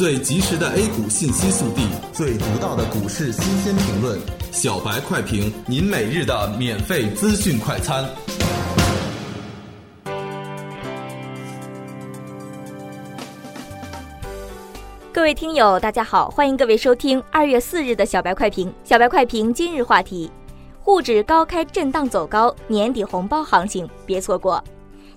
最及时的 A 股信息速递，最独到的股市新鲜评论，小白快评，您每日的免费资讯快餐。各位听友，大家好，欢迎各位收听二月四日的小白快评。小白快评今日话题：沪指高开震荡走高，年底红包行情别错过。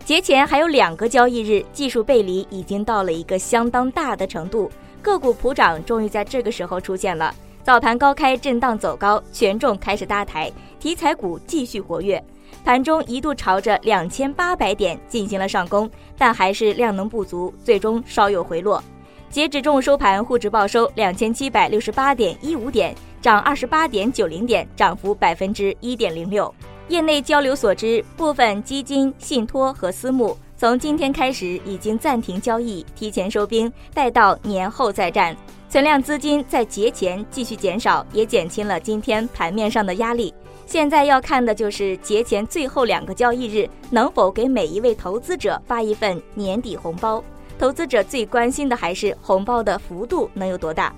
节前还有两个交易日，技术背离已经到了一个相当大的程度，个股普涨终于在这个时候出现了。早盘高开震荡走高，权重开始搭台，题材股继续活跃，盘中一度朝着两千八百点进行了上攻，但还是量能不足，最终稍有回落。截止中午收盘，沪指报收两千七百六十八点一五点，涨二十八点九零点，涨幅百分之一点零六。业内交流所知，部分基金、信托和私募从今天开始已经暂停交易，提前收兵，待到年后再战。存量资金在节前继续减少，也减轻了今天盘面上的压力。现在要看的就是节前最后两个交易日能否给每一位投资者发一份年底红包。投资者最关心的还是红包的幅度能有多大。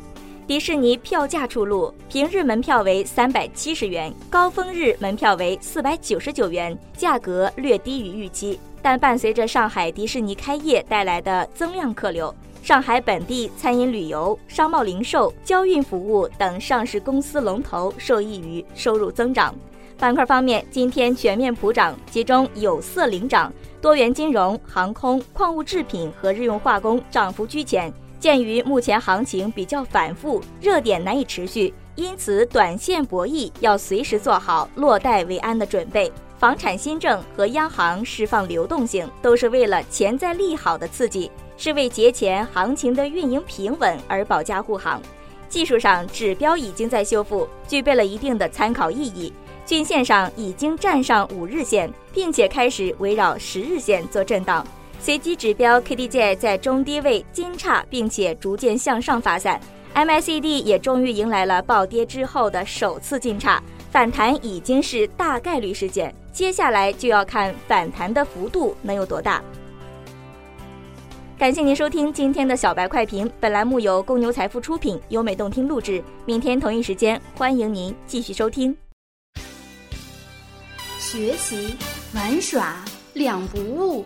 迪士尼票价出炉，平日门票为三百七十元，高峰日门票为四百九十九元，价格略低于预期。但伴随着上海迪士尼开业带来的增量客流，上海本地餐饮旅游、商贸零售、交运服务等上市公司龙头受益于收入增长。板块方面，今天全面普涨，其中有色领涨，多元金融、航空、矿物制品和日用化工涨幅居前。鉴于目前行情比较反复，热点难以持续，因此短线博弈要随时做好落袋为安的准备。房产新政和央行释放流动性，都是为了潜在利好的刺激，是为节前行情的运营平稳而保驾护航。技术上指标已经在修复，具备了一定的参考意义。均线上已经站上五日线，并且开始围绕十日线做震荡。随机指标 KDJ 在中低位金叉，并且逐渐向上发散，MACD 也终于迎来了暴跌之后的首次金叉，反弹已经是大概率事件，接下来就要看反弹的幅度能有多大。感谢您收听今天的小白快评，本栏目由公牛财富出品，优美动听录制。明天同一时间，欢迎您继续收听。学习玩耍两不误。